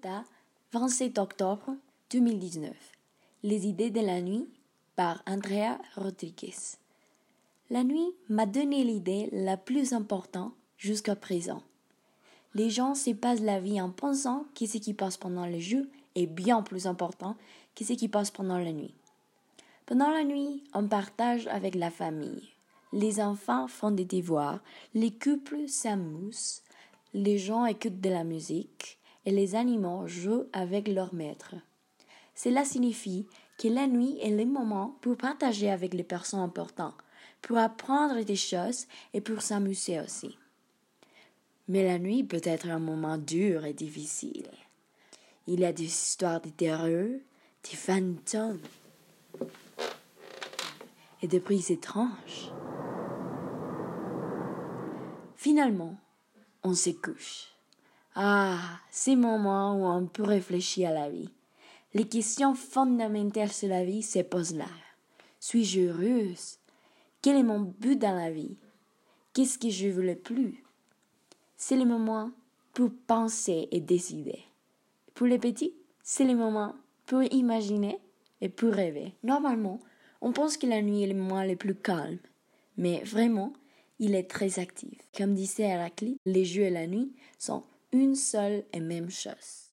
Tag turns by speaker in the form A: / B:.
A: Bogota, 27 octobre 2019. Les idées de la nuit par Andrea Rodriguez. La nuit m'a donné l'idée la plus importante jusqu'à présent. Les gens se passent la vie en pensant que ce qui passe pendant le jour est bien plus important que ce qui passe pendant la nuit. Pendant la nuit, on partage avec la famille. Les enfants font des devoirs, les couples s'amusent, les gens écoutent de la musique et les animaux jouent avec leur maître. Cela signifie que la nuit est le moment pour partager avec les personnes importantes, pour apprendre des choses et pour s'amuser aussi. Mais la nuit peut être un moment dur et difficile. Il y a des histoires de terreur, des fantômes et des prises étranges. Finalement, on se couche. Ah, ces moments où on peut réfléchir à la vie. Les questions fondamentales sur la vie se posent là. Suis-je heureuse? Quel est mon but dans la vie? Qu'est-ce que je veux le plus? C'est le moment pour penser et décider. Pour les petits, c'est le moment pour imaginer et pour rêver. Normalement, on pense que la nuit est le moment le plus calme. Mais vraiment, il est très actif. Comme disait Héraclite, les jeux et la nuit sont une seule et même chose.